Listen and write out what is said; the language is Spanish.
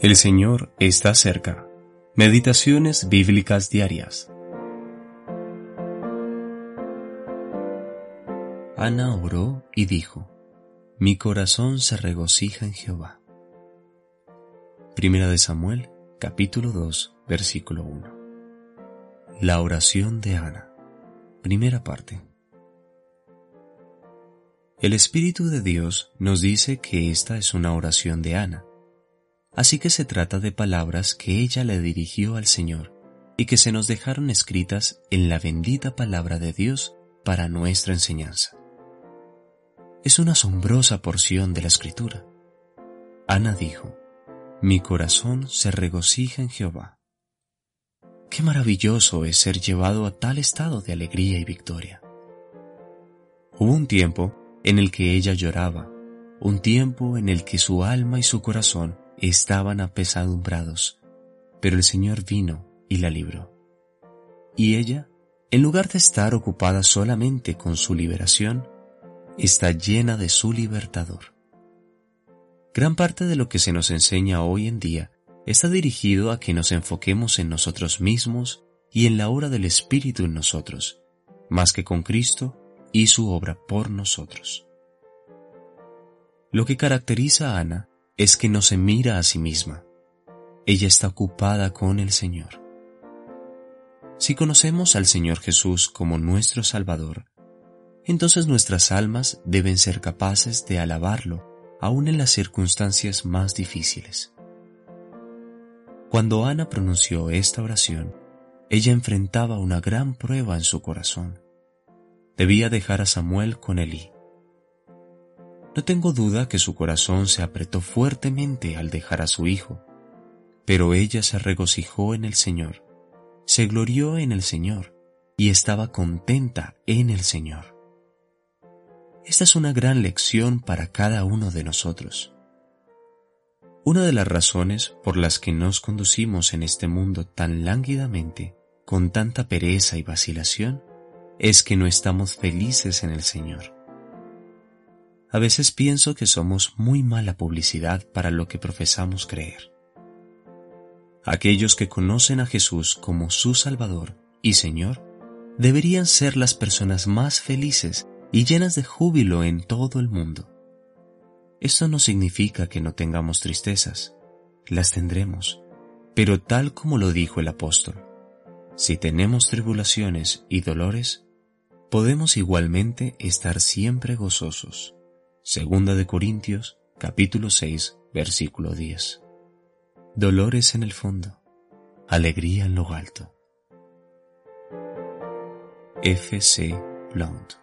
El Señor está cerca. Meditaciones bíblicas diarias. Ana oró y dijo, Mi corazón se regocija en Jehová. Primera de Samuel, capítulo 2, versículo 1. La oración de Ana. Primera parte. El Espíritu de Dios nos dice que esta es una oración de Ana Así que se trata de palabras que ella le dirigió al Señor y que se nos dejaron escritas en la bendita palabra de Dios para nuestra enseñanza. Es una asombrosa porción de la escritura. Ana dijo, Mi corazón se regocija en Jehová. Qué maravilloso es ser llevado a tal estado de alegría y victoria. Hubo un tiempo en el que ella lloraba, un tiempo en el que su alma y su corazón estaban apesadumbrados, pero el Señor vino y la libró. Y ella, en lugar de estar ocupada solamente con su liberación, está llena de su libertador. Gran parte de lo que se nos enseña hoy en día está dirigido a que nos enfoquemos en nosotros mismos y en la obra del Espíritu en nosotros, más que con Cristo y su obra por nosotros. Lo que caracteriza a Ana es que no se mira a sí misma. Ella está ocupada con el Señor. Si conocemos al Señor Jesús como nuestro Salvador, entonces nuestras almas deben ser capaces de alabarlo aún en las circunstancias más difíciles. Cuando Ana pronunció esta oración, ella enfrentaba una gran prueba en su corazón. Debía dejar a Samuel con Elí no tengo duda que su corazón se apretó fuertemente al dejar a su hijo, pero ella se regocijó en el Señor, se glorió en el Señor y estaba contenta en el Señor. Esta es una gran lección para cada uno de nosotros. Una de las razones por las que nos conducimos en este mundo tan lánguidamente, con tanta pereza y vacilación, es que no estamos felices en el Señor. A veces pienso que somos muy mala publicidad para lo que profesamos creer. Aquellos que conocen a Jesús como su Salvador y Señor deberían ser las personas más felices y llenas de júbilo en todo el mundo. Esto no significa que no tengamos tristezas, las tendremos, pero tal como lo dijo el apóstol, si tenemos tribulaciones y dolores, podemos igualmente estar siempre gozosos. Segunda de Corintios, capítulo 6, versículo 10. Dolores en el fondo, alegría en lo alto. F. C. Blount